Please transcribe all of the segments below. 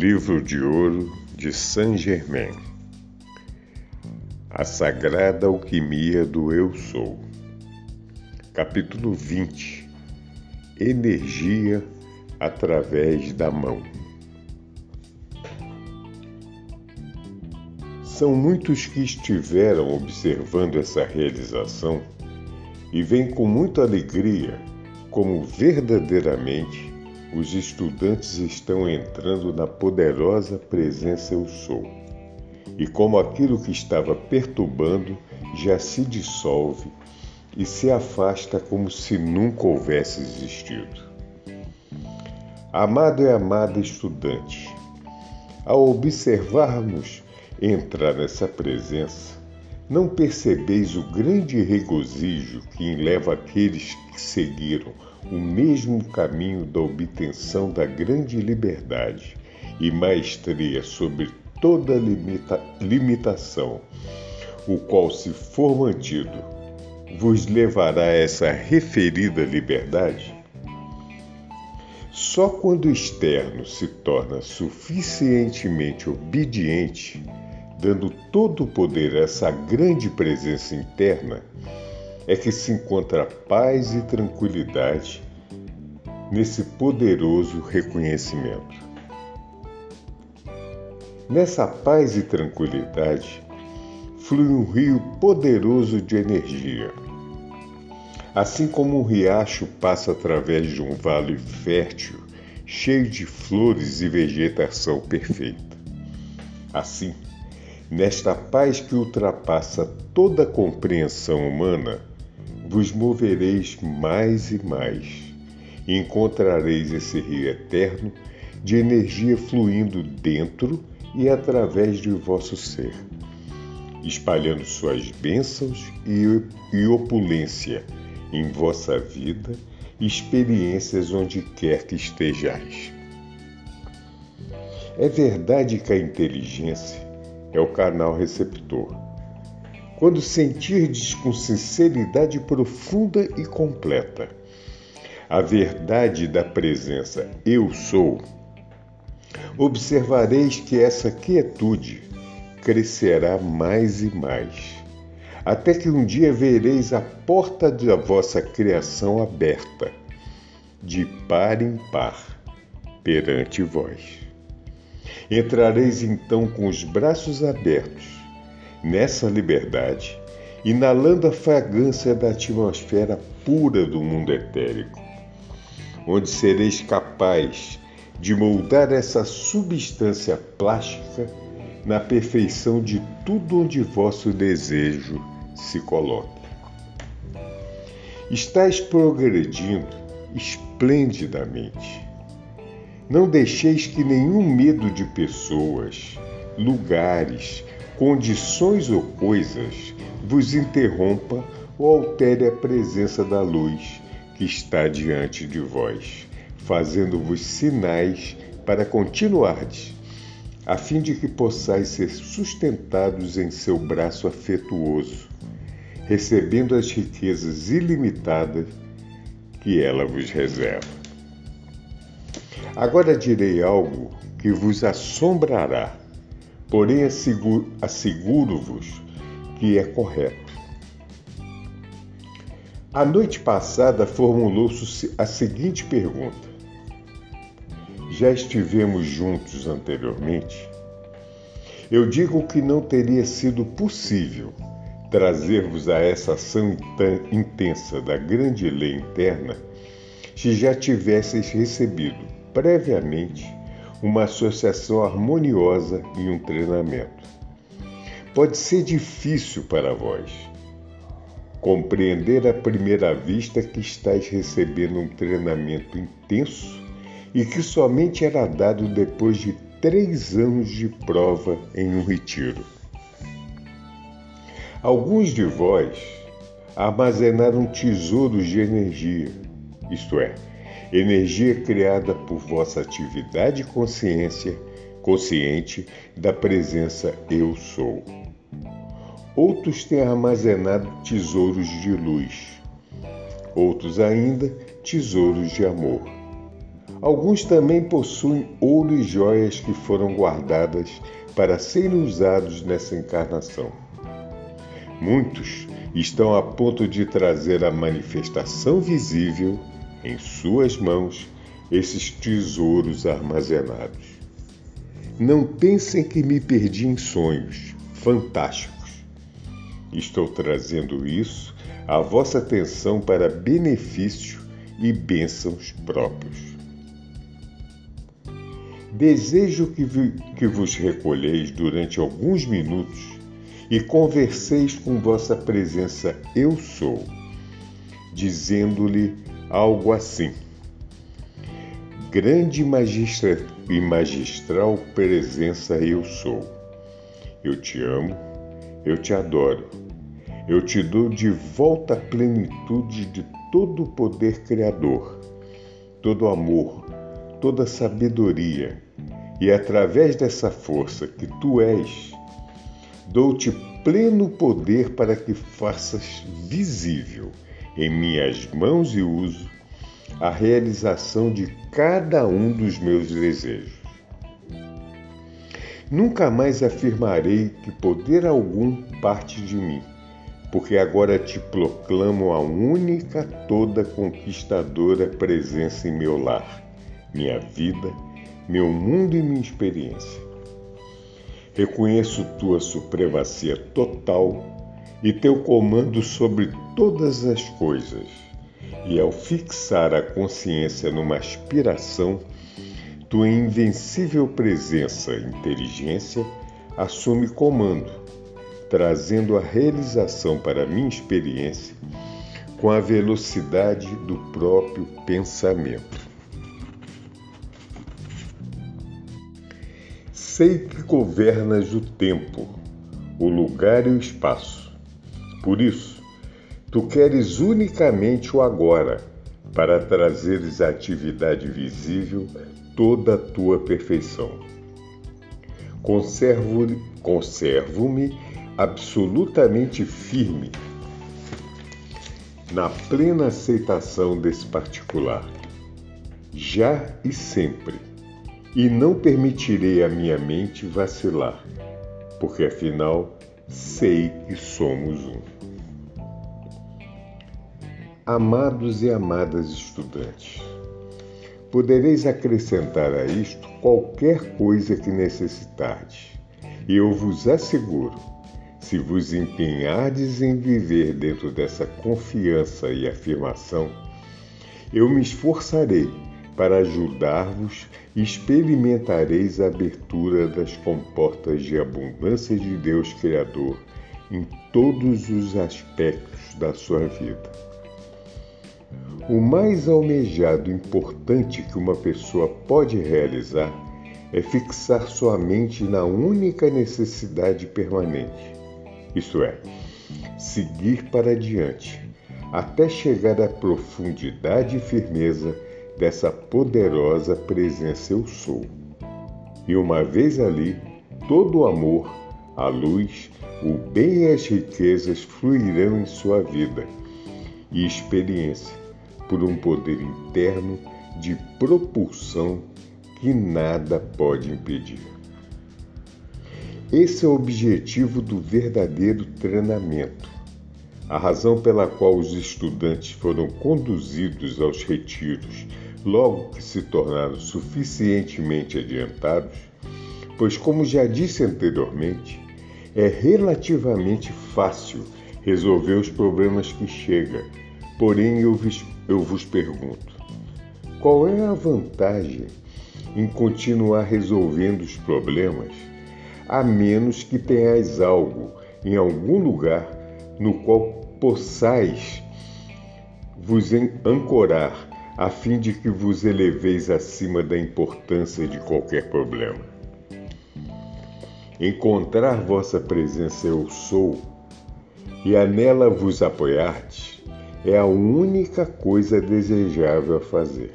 Livro de Ouro de Saint-Germain. A Sagrada Alquimia do Eu Sou. Capítulo 20 Energia através da mão. São muitos que estiveram observando essa realização e veem com muita alegria como verdadeiramente os estudantes estão entrando na poderosa presença Eu Sou. E como aquilo que estava perturbando já se dissolve e se afasta como se nunca houvesse existido. Amado e amada estudante, ao observarmos entrar nessa presença, não percebeis o grande regozijo que leva aqueles que seguiram o mesmo caminho da obtenção da grande liberdade e maestria sobre toda limita limitação, o qual, se for mantido, vos levará a essa referida liberdade? Só quando o externo se torna suficientemente obediente, dando todo o poder a essa grande presença interna, é que se encontra paz e tranquilidade nesse poderoso reconhecimento. Nessa paz e tranquilidade flui um rio poderoso de energia. Assim como um riacho passa através de um vale fértil, cheio de flores e vegetação perfeita. Assim, nesta paz que ultrapassa toda a compreensão humana, vos movereis mais e mais, e encontrareis esse rio eterno de energia fluindo dentro e através de vosso ser, espalhando suas bênçãos e, opulência em vossa vida experiências onde quer que estejais. É verdade que a inteligência é o canal receptor quando sentirdes com sinceridade profunda e completa a verdade da presença Eu sou, observareis que essa quietude crescerá mais e mais, até que um dia vereis a porta da vossa criação aberta, de par em par, perante vós. Entrareis então com os braços abertos nessa liberdade, inalando a fragrância da atmosfera pura do mundo etérico, onde sereis capaz de moldar essa substância plástica na perfeição de tudo onde vosso desejo se coloque. Estais progredindo esplendidamente. Não deixeis que nenhum medo de pessoas, lugares, condições ou coisas vos interrompa ou altere a presença da luz que está diante de vós, fazendo-vos sinais para continuardes, a fim de que possais ser sustentados em seu braço afetuoso, recebendo as riquezas ilimitadas que ela vos reserva. Agora direi algo que vos assombrará porém asseguro-vos que é correto. A noite passada formulou-se a seguinte pergunta: Já estivemos juntos anteriormente? Eu digo que não teria sido possível trazer-vos a essa ação intensa da grande lei interna se já tivesseis recebido previamente uma associação harmoniosa e um treinamento. Pode ser difícil para vós compreender à primeira vista que estáis recebendo um treinamento intenso e que somente era dado depois de três anos de prova em um retiro. Alguns de vós armazenaram tesouros de energia, isto é, energia criada por vossa atividade consciência, consciente da presença Eu Sou. Outros têm armazenado tesouros de luz, outros ainda tesouros de amor. Alguns também possuem ouro e joias que foram guardadas para serem usados nessa encarnação. Muitos estão a ponto de trazer a manifestação visível em suas mãos esses tesouros armazenados. Não pensem que me perdi em sonhos fantásticos. Estou trazendo isso à vossa atenção para benefício e bênçãos próprios. Desejo que, que vos recolheis durante alguns minutos e converseis com vossa presença Eu Sou, dizendo-lhe algo assim: Grande magistra e magistral presença Eu Sou. Eu te amo, eu te adoro, eu te dou de volta a plenitude de todo o poder criador, todo amor, toda sabedoria, e através dessa força que tu és, Dou-te pleno poder para que faças visível em minhas mãos e uso a realização de cada um dos meus desejos. Nunca mais afirmarei que poder algum parte de mim, porque agora te proclamo a única, toda conquistadora presença em meu lar, minha vida, meu mundo e minha experiência. Reconheço tua supremacia total e teu comando sobre todas as coisas. E ao fixar a consciência numa aspiração, tua invencível presença inteligência assume comando, trazendo a realização para minha experiência com a velocidade do próprio pensamento. Sei que governas o tempo, o lugar e o espaço. Por isso, tu queres unicamente o agora, para trazeres à atividade visível toda a tua perfeição. Conservo-me conservo absolutamente firme na plena aceitação desse particular, já e sempre e não permitirei a minha mente vacilar, porque afinal sei que somos um. Amados e amadas estudantes, podereis acrescentar a isto qualquer coisa que necessitardes, e eu vos asseguro, se vos empenhardes em viver dentro dessa confiança e afirmação, eu me esforçarei para ajudar-vos, experimentareis a abertura das comportas de abundância de Deus Criador em todos os aspectos da sua vida. O mais almejado e importante que uma pessoa pode realizar é fixar sua mente na única necessidade permanente, isto é, seguir para diante, até chegar à profundidade e firmeza dessa poderosa presença eu sou. E uma vez ali, todo o amor, a luz, o bem e as riquezas fluirão em sua vida e experiência por um poder interno de propulsão que nada pode impedir. Esse é o objetivo do verdadeiro treinamento, a razão pela qual os estudantes foram conduzidos aos retiros logo que se tornaram suficientemente adiantados, pois, como já disse anteriormente, é relativamente fácil resolver os problemas que chegam. Porém, eu vos, eu vos pergunto: qual é a vantagem em continuar resolvendo os problemas, a menos que tenhais algo em algum lugar no qual possais vos ancorar a fim de que vos eleveis acima da importância de qualquer problema. encontrar vossa presença eu sou, e a nela vos apoiardes, é a única coisa desejável a fazer.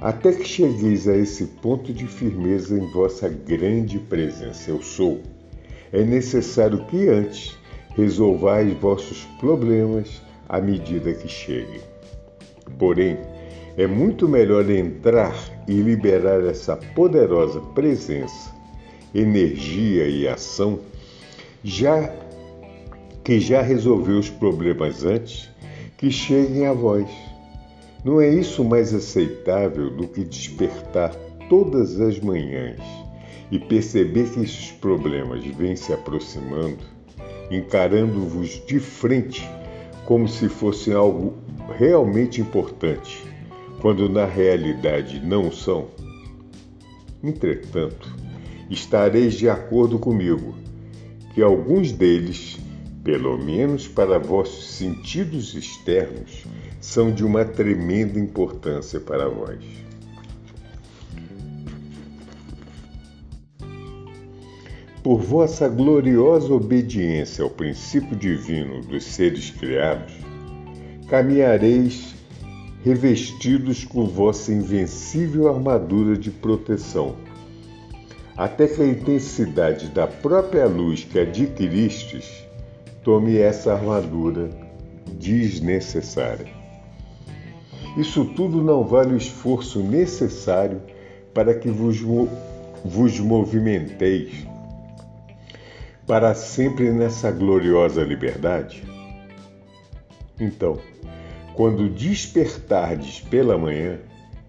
Até que chegueis a esse ponto de firmeza em vossa grande presença eu sou, é necessário que antes resolvais vossos problemas à medida que cheguem. Porém, é muito melhor entrar e liberar essa poderosa presença, energia e ação, já que já resolveu os problemas antes que cheguem a vós. Não é isso mais aceitável do que despertar todas as manhãs e perceber que esses problemas vêm se aproximando, encarando-vos de frente como se fosse algo realmente importante, quando na realidade não são? Entretanto, estareis de acordo comigo que alguns deles, pelo menos para vossos sentidos externos, são de uma tremenda importância para vós. Por vossa gloriosa obediência ao princípio divino dos seres criados, caminhareis revestidos com vossa invencível armadura de proteção, até que a intensidade da própria luz que adquiristes tome essa armadura desnecessária. Isso tudo não vale o esforço necessário para que vos, vos movimenteis para sempre nessa gloriosa liberdade? Então, quando despertardes pela manhã,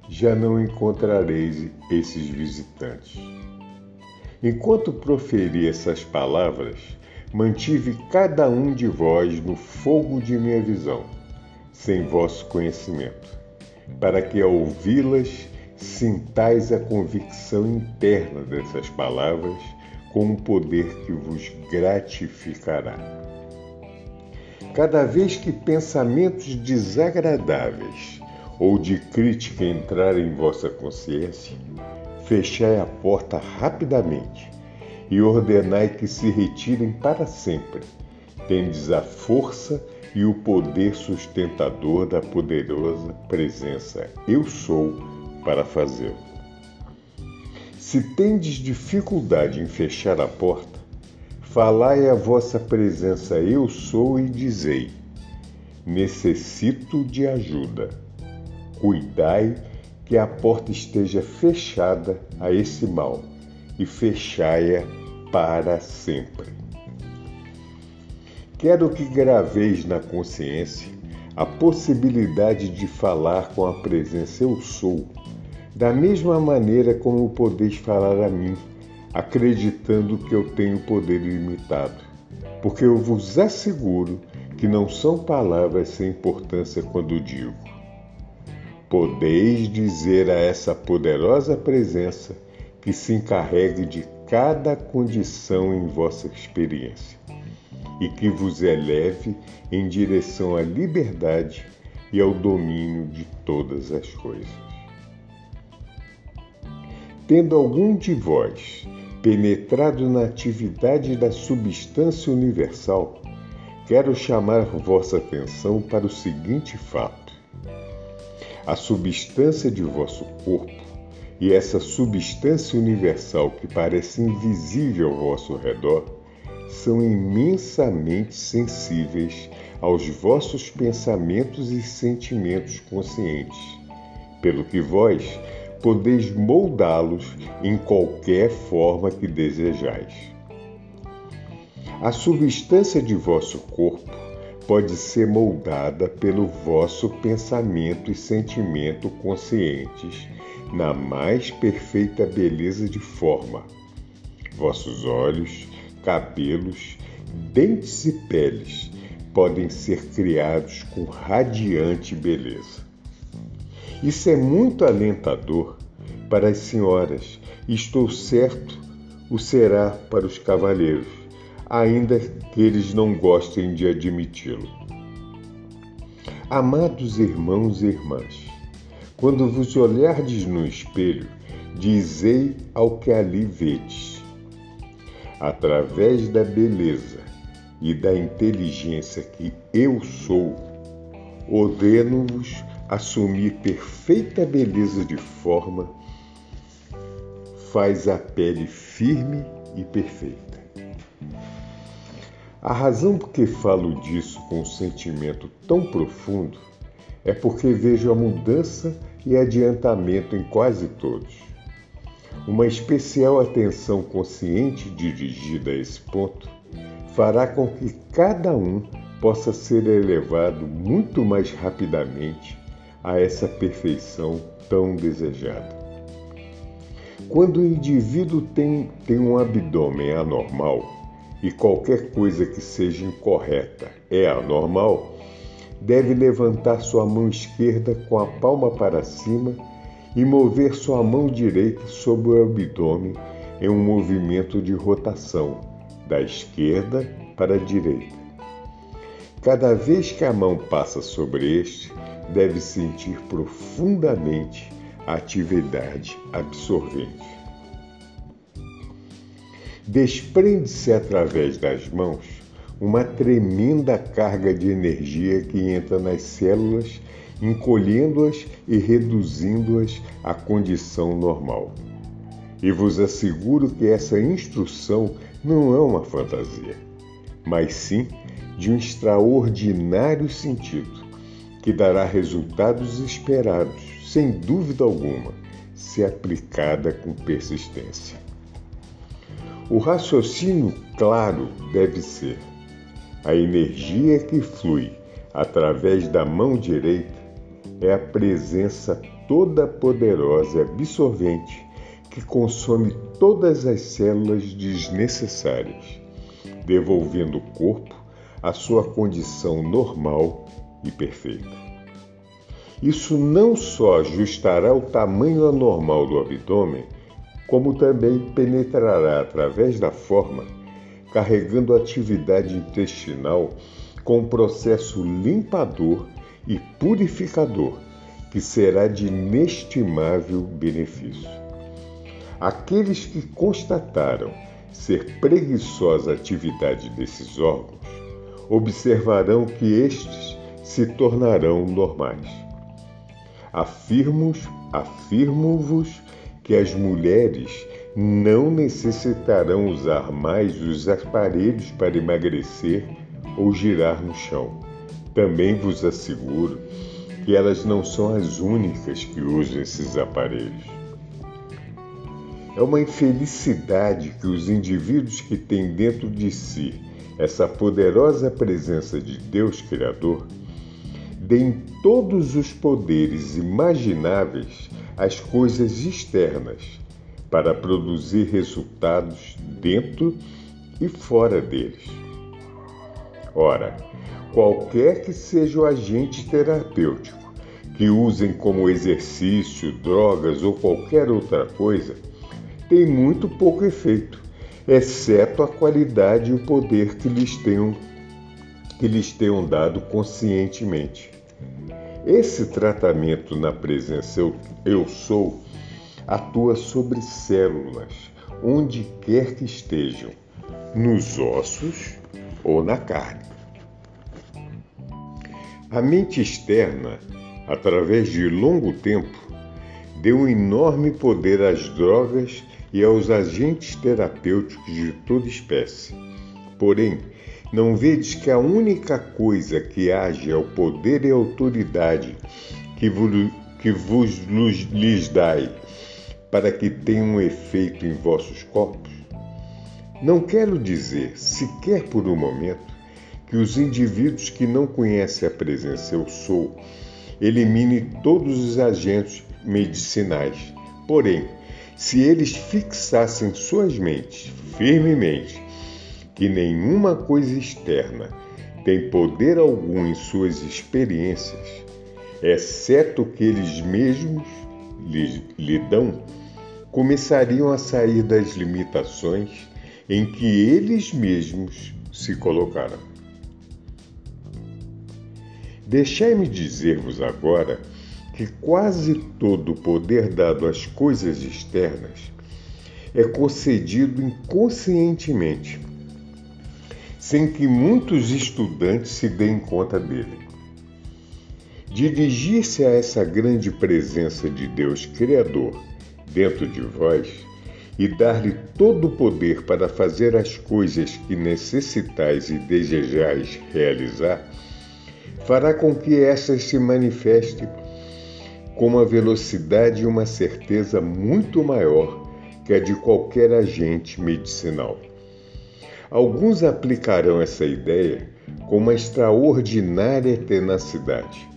já não encontrareis esses visitantes. Enquanto proferi essas palavras, mantive cada um de vós no fogo de minha visão, sem vosso conhecimento, para que ao ouvi-las sintais a convicção interna dessas palavras com um poder que vos gratificará. Cada vez que pensamentos desagradáveis ou de crítica entrarem em vossa consciência, fechai a porta rapidamente e ordenai que se retirem para sempre. Tendes a força e o poder sustentador da poderosa presença Eu Sou para fazê-lo. Se tendes dificuldade em fechar a porta, Falai a vossa presença, eu sou, e dizei: necessito de ajuda. Cuidai que a porta esteja fechada a esse mal, e fechai-a para sempre. Quero que graveis na consciência a possibilidade de falar com a presença Eu Sou, da mesma maneira como podeis falar a mim acreditando que eu tenho poder ilimitado. Porque eu vos asseguro que não são palavras sem importância quando digo: Podeis dizer a essa poderosa presença que se encarregue de cada condição em vossa experiência e que vos eleve em direção à liberdade e ao domínio de todas as coisas. Tendo algum de vós penetrado na atividade da substância universal, quero chamar vossa atenção para o seguinte fato: a substância de vosso corpo e essa substância universal que parece invisível ao vosso redor são imensamente sensíveis aos vossos pensamentos e sentimentos conscientes, pelo que vós podeis moldá-los em qualquer forma que desejais. A substância de vosso corpo pode ser moldada pelo vosso pensamento e sentimento conscientes na mais perfeita beleza de forma. Vossos olhos, cabelos, dentes e peles podem ser criados com radiante beleza. Isso é muito alentador para as senhoras estou certo o será para os cavalheiros, ainda que eles não gostem de admiti-lo. Amados irmãos e irmãs, quando vos olhardes no espelho, dizei ao que ali vedes: através da beleza e da inteligência que eu sou, ordeno-vos assumir perfeita beleza de forma, faz a pele firme e perfeita. A razão por que falo disso com um sentimento tão profundo é porque vejo a mudança e adiantamento em quase todos. Uma especial atenção consciente dirigida a esse ponto fará com que cada um possa ser elevado muito mais rapidamente a essa perfeição tão desejada. Quando o indivíduo tem, tem um abdômen anormal e qualquer coisa que seja incorreta é anormal, deve levantar sua mão esquerda com a palma para cima e mover sua mão direita sobre o abdômen em um movimento de rotação, da esquerda para a direita. Cada vez que a mão passa sobre este, deve sentir profundamente a atividade absorvente. Desprende-se através das mãos uma tremenda carga de energia que entra nas células, encolhendo-as e reduzindo-as à condição normal. E vos asseguro que essa instrução não é uma fantasia, mas sim de um extraordinário sentido, que dará resultados esperados, sem dúvida alguma, se aplicada com persistência. O raciocínio claro deve ser: a energia que flui através da mão direita é a presença toda poderosa e absorvente que consome todas as células desnecessárias, devolvendo o corpo à sua condição normal e perfeita. Isso não só ajustará o tamanho anormal do abdômen, como também penetrará através da forma, carregando a atividade intestinal com um processo limpador e purificador que será de inestimável benefício. Aqueles que constataram ser preguiçosa a atividade desses órgãos observarão que estes se tornarão normais. Afirmo-vos afirmo que as mulheres não necessitarão usar mais os aparelhos para emagrecer ou girar no chão. Também vos asseguro que elas não são as únicas que usam esses aparelhos. É uma infelicidade que os indivíduos que têm dentro de si essa poderosa presença de Deus Criador deem todos os poderes imagináveis às coisas externas para produzir resultados dentro e fora deles. Ora, qualquer que seja o agente terapêutico que usem como exercício, drogas ou qualquer outra coisa, tem muito pouco efeito, exceto a qualidade e o poder que lhes tenham, que lhes tenham dado conscientemente. Esse tratamento na presença eu, eu sou atua sobre células, onde quer que estejam, nos ossos ou na carne. A mente externa, através de longo tempo, deu um enorme poder às drogas e aos agentes terapêuticos de toda espécie. Porém, não vedes que a única coisa que age é o poder e a autoridade que vos, que vos lhes dai para que tenham um efeito em vossos corpos? Não quero dizer, sequer por um momento, que os indivíduos que não conhecem a presença eu sou eliminem todos os agentes medicinais. Porém, se eles fixassem suas mentes firmemente que nenhuma coisa externa tem poder algum em suas experiências, exceto que eles mesmos lhe, lhe dão, começariam a sair das limitações em que eles mesmos se colocaram. Deixai-me dizer-vos agora que quase todo o poder dado às coisas externas é concedido inconscientemente, sem que muitos estudantes se deem conta dele. Dirigir-se a essa grande presença de Deus Criador dentro de vós e dar-lhe todo o poder para fazer as coisas que necessitais e desejais realizar, fará com que essas se manifestem com uma velocidade e uma certeza muito maior que a de qualquer agente medicinal. Alguns aplicarão essa ideia com uma extraordinária tenacidade,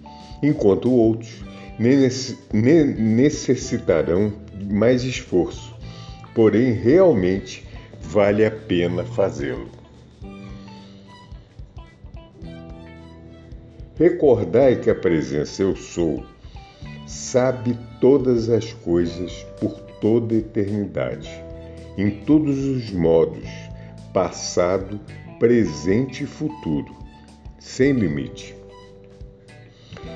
enquanto outros necessitarão mais esforço, porém realmente vale a pena fazê-lo. Recordai que a presença Eu Sou sabe todas as coisas por toda a eternidade, em todos os modos, passado, presente e futuro, sem limite.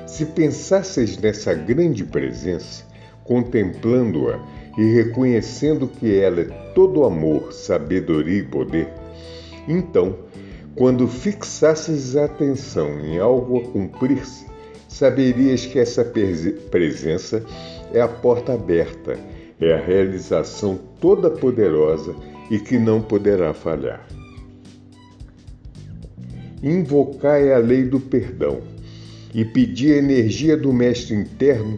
Se pensasseis nessa grande presença, contemplando-a e reconhecendo que ela é todo amor, sabedoria e poder, então, quando fixasses a atenção em algo a cumprir-se, saberias que essa presença é a porta aberta, é a realização toda poderosa e que não poderá falhar. Invocai a lei do perdão e pedi a energia do mestre interno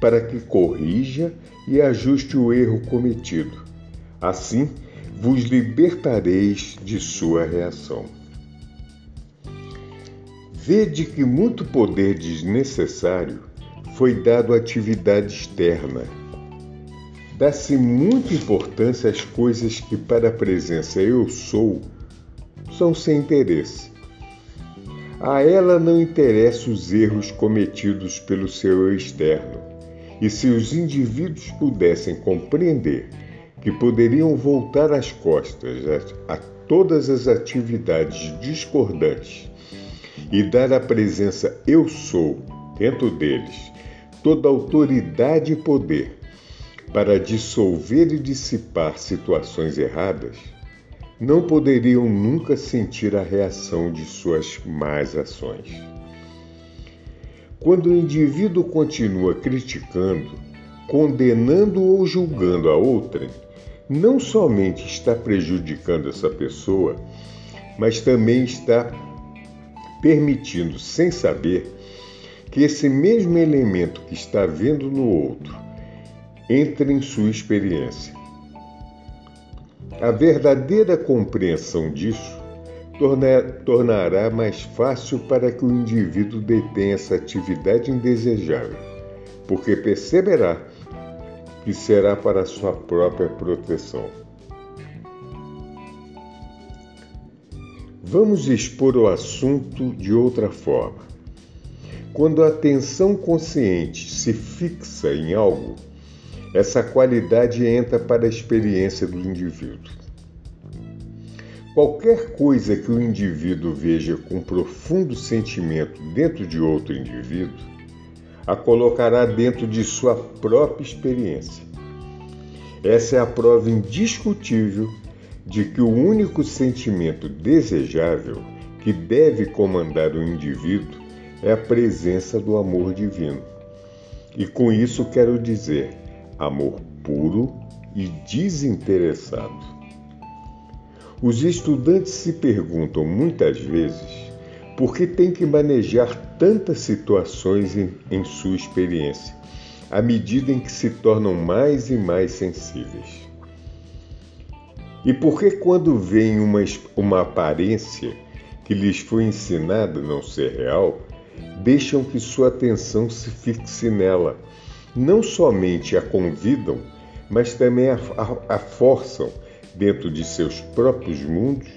para que corrija e ajuste o erro cometido. Assim, vos libertareis de sua reação. Vede que muito poder desnecessário foi dado à atividade externa. Dá-se muita importância às coisas que, para a presença eu sou, são sem interesse. A ela não interessam os erros cometidos pelo seu externo. E se os indivíduos pudessem compreender que poderiam voltar as costas a, a todas as atividades discordantes e dar a presença Eu Sou dentro deles toda autoridade e poder para dissolver e dissipar situações erradas, não poderiam nunca sentir a reação de suas más ações. Quando o indivíduo continua criticando, condenando ou julgando a outrem, não somente está prejudicando essa pessoa, mas também está permitindo, sem saber, que esse mesmo elemento que está vendo no outro entre em sua experiência a verdadeira compreensão disso tornará mais fácil para que o indivíduo detenha essa atividade indesejável, porque perceberá que será para sua própria proteção. Vamos expor o assunto de outra forma. Quando a atenção consciente se fixa em algo, essa qualidade entra para a experiência do indivíduo. Qualquer coisa que o indivíduo veja com profundo sentimento dentro de outro indivíduo, a colocará dentro de sua própria experiência. Essa é a prova indiscutível de que o único sentimento desejável que deve comandar o indivíduo é a presença do amor divino. E com isso quero dizer amor puro e desinteressado. Os estudantes se perguntam muitas vezes por que tem que manejar tantas situações em, em sua experiência, à medida em que se tornam mais e mais sensíveis. E por que, quando veem uma, uma aparência que lhes foi ensinada não ser real, deixam que sua atenção se fixe nela não somente a convidam, mas também a, a, a forçam dentro de seus próprios mundos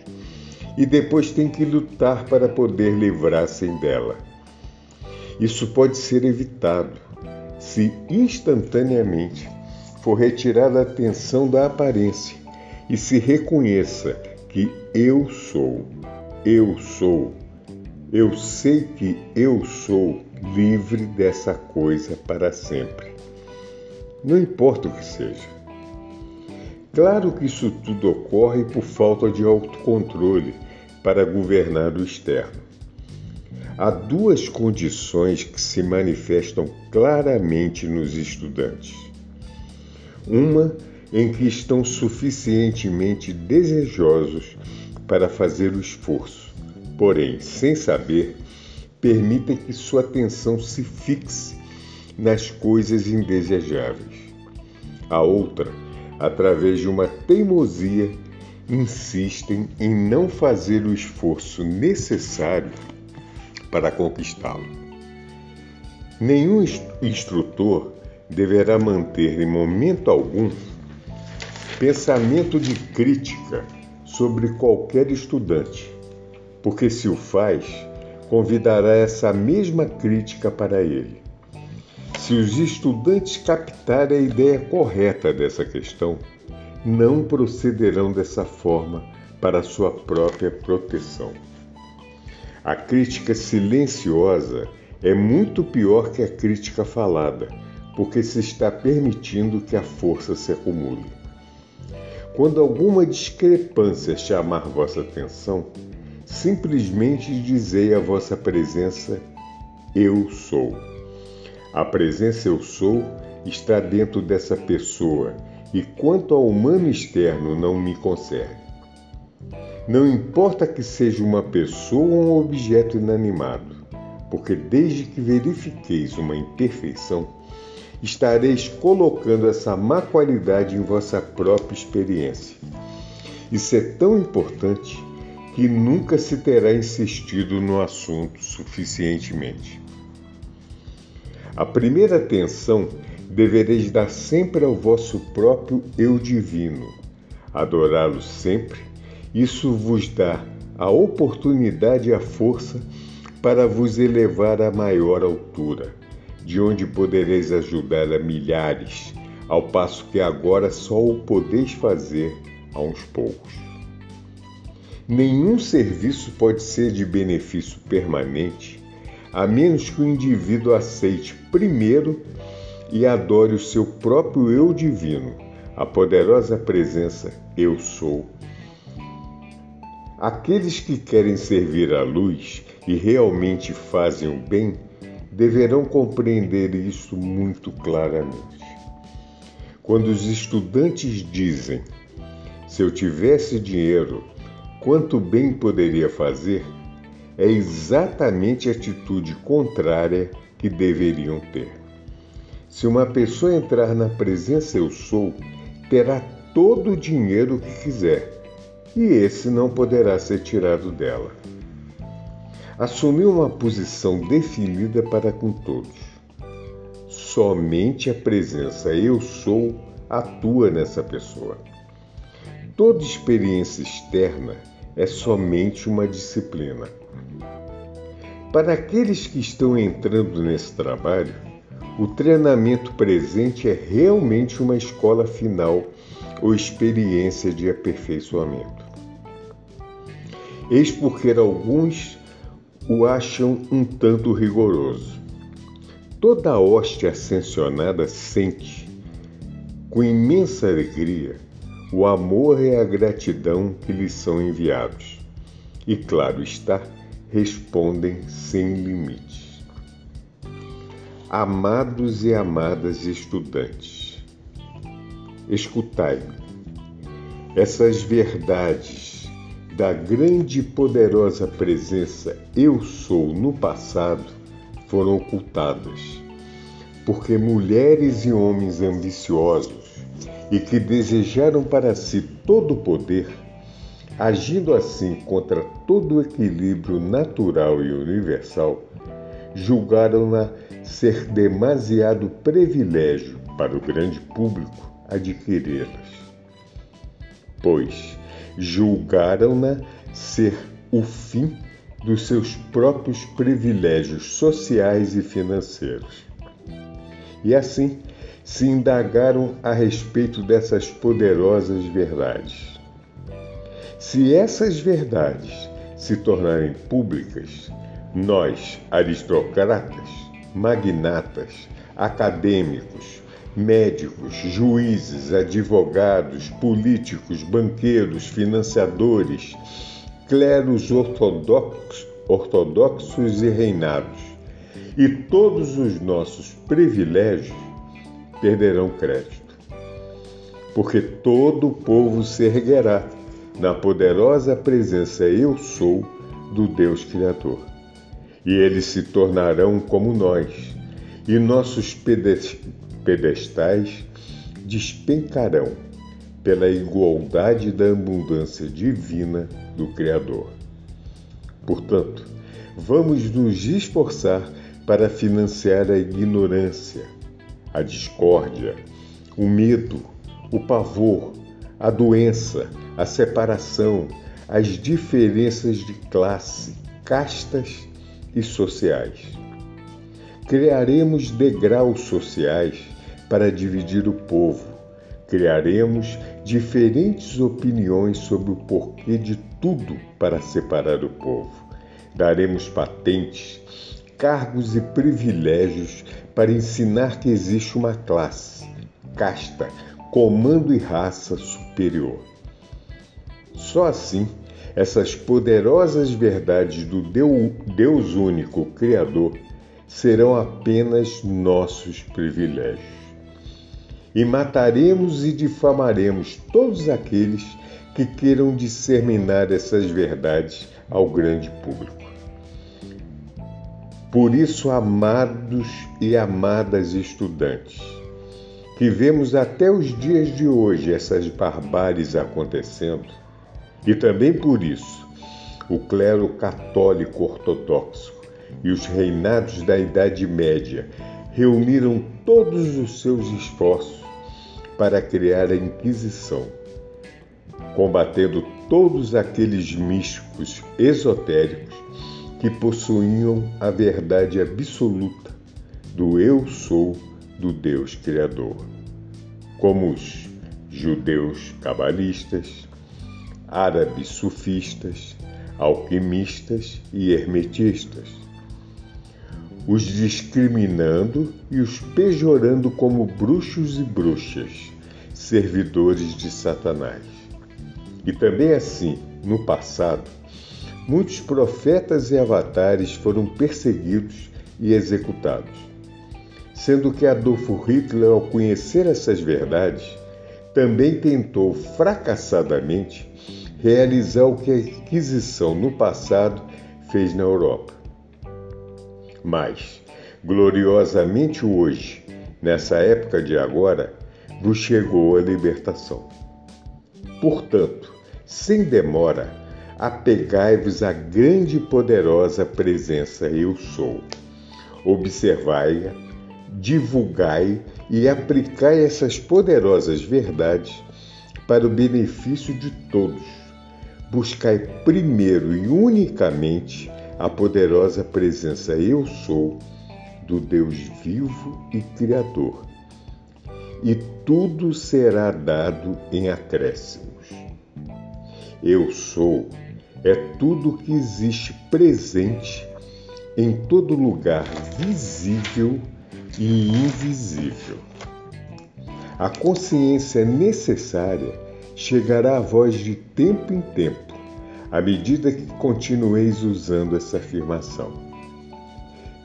e depois têm que lutar para poder livrar-se dela. Isso pode ser evitado se instantaneamente for retirada a atenção da aparência e se reconheça que eu sou, eu sou, eu sei que eu sou livre dessa coisa para sempre. Não importa o que seja. Claro que isso tudo ocorre por falta de autocontrole para governar o externo. Há duas condições que se manifestam claramente nos estudantes. Uma em que estão suficientemente desejosos para fazer o esforço, porém, sem saber, permitem que sua atenção se fixe nas coisas indesejáveis. A outra, através de uma teimosia, insistem em não fazer o esforço necessário para conquistá-lo. Nenhum instrutor deverá manter em momento algum pensamento de crítica sobre qualquer estudante, porque se o faz, convidará essa mesma crítica para ele. Se os estudantes captarem a ideia correta dessa questão, não procederão dessa forma para sua própria proteção. A crítica silenciosa é muito pior que a crítica falada, porque se está permitindo que a força se acumule. Quando alguma discrepância chamar vossa atenção, simplesmente dizei a vossa presença: Eu sou. A presença Eu sou está dentro dessa pessoa e quanto ao humano externo não me concerne. Não importa que seja uma pessoa ou um objeto inanimado, porque desde que verifiqueis uma imperfeição, estareis colocando essa má qualidade em vossa própria experiência. Isso é tão importante que nunca se terá insistido no assunto suficientemente. A primeira atenção devereis dar sempre ao vosso próprio eu divino, adorá-lo sempre. Isso vos dá a oportunidade e a força para vos elevar a maior altura, de onde podereis ajudar a milhares, ao passo que agora só o podeis fazer a uns poucos. Nenhum serviço pode ser de benefício permanente a menos que o indivíduo aceite primeiro e adore o seu próprio eu divino, a poderosa presença Eu Sou. Aqueles que querem servir à luz e realmente fazem o bem deverão compreender isso muito claramente. Quando os estudantes dizem: Se eu tivesse dinheiro, quanto bem poderia fazer? é exatamente a atitude contrária que deveriam ter. Se uma pessoa entrar na presença eu sou, terá todo o dinheiro que quiser, e esse não poderá ser tirado dela. Assumir uma posição definida para com todos. Somente a presença eu sou atua nessa pessoa. Toda experiência externa é somente uma disciplina. Para aqueles que estão entrando nesse trabalho, o treinamento presente é realmente uma escola final ou experiência de aperfeiçoamento. Eis porque alguns o acham um tanto rigoroso. Toda a hóstia ascensionada sente, com imensa alegria, o amor e a gratidão que lhes são enviados. E, claro está, respondem sem limites. Amados e amadas estudantes, escutai-me. Essas verdades da grande e poderosa presença Eu Sou no passado foram ocultadas, porque mulheres e homens ambiciosos e que desejaram para si todo o poder, agindo assim contra todo o equilíbrio natural e universal, julgaram-na ser demasiado privilégio para o grande público adquiri-las, pois julgaram-na ser o fim dos seus próprios privilégios sociais e financeiros. E assim se indagaram a respeito dessas poderosas verdades. Se essas verdades se tornarem públicas, nós, aristocratas, magnatas, acadêmicos, médicos, juízes, advogados, políticos, banqueiros, financiadores, cleros ortodoxos, ortodoxos e reinados. E todos os nossos privilégios perderão crédito. Porque todo o povo se erguerá na poderosa presença Eu Sou do Deus Criador. E eles se tornarão como nós, e nossos pedestais despencarão pela igualdade da abundância divina do Criador. Portanto, vamos nos esforçar para financiar a ignorância, a discórdia, o medo, o pavor, a doença, a separação, as diferenças de classe, castas e sociais. Criaremos degraus sociais para dividir o povo. Criaremos diferentes opiniões sobre o porquê de tudo para separar o povo. Daremos patentes, cargos e privilégios para ensinar que existe uma classe, casta, comando e raça superior. Só assim, essas poderosas verdades do Deus único Criador serão apenas nossos privilégios. E mataremos e difamaremos todos aqueles que queiram disseminar essas verdades ao grande público. Por isso, amados e amadas estudantes, que vemos até os dias de hoje essas barbáries acontecendo, e também por isso, o clero católico ortodoxo e os reinados da Idade Média reuniram todos os seus esforços para criar a Inquisição, combatendo todos aqueles místicos esotéricos que possuíam a verdade absoluta do Eu sou do Deus Criador, como os judeus cabalistas, árabes sufistas, alquimistas e hermetistas, os discriminando e os pejorando como bruxos e bruxas, servidores de Satanás. E também assim, no passado, muitos profetas e avatares foram perseguidos e executados. Sendo que Adolfo Hitler, ao conhecer essas verdades, também tentou fracassadamente realizar o que a Inquisição no passado fez na Europa. Mas, gloriosamente hoje, nessa época de agora, vos chegou a libertação. Portanto, sem demora, apegai-vos à grande e poderosa presença Eu Sou. Observai-a, divulgai e aplicai essas poderosas verdades para o benefício de todos buscai primeiro e unicamente a poderosa presença Eu Sou do Deus vivo e Criador, e tudo será dado em acréscimos. Eu sou é tudo que existe presente em todo lugar visível e invisível. A consciência necessária chegará a vós de tempo em tempo, à medida que continueis usando essa afirmação.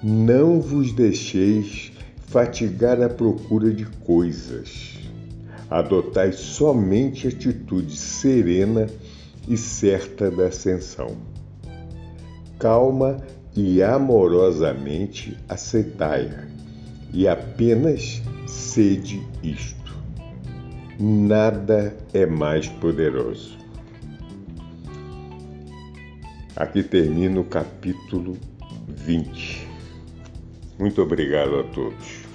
Não vos deixeis fatigar à procura de coisas. Adotai somente atitude serena e certa da ascensão. Calma e amorosamente aceitai-a, e apenas sede isto nada é mais poderoso. Aqui termina o capítulo 20. Muito obrigado a todos.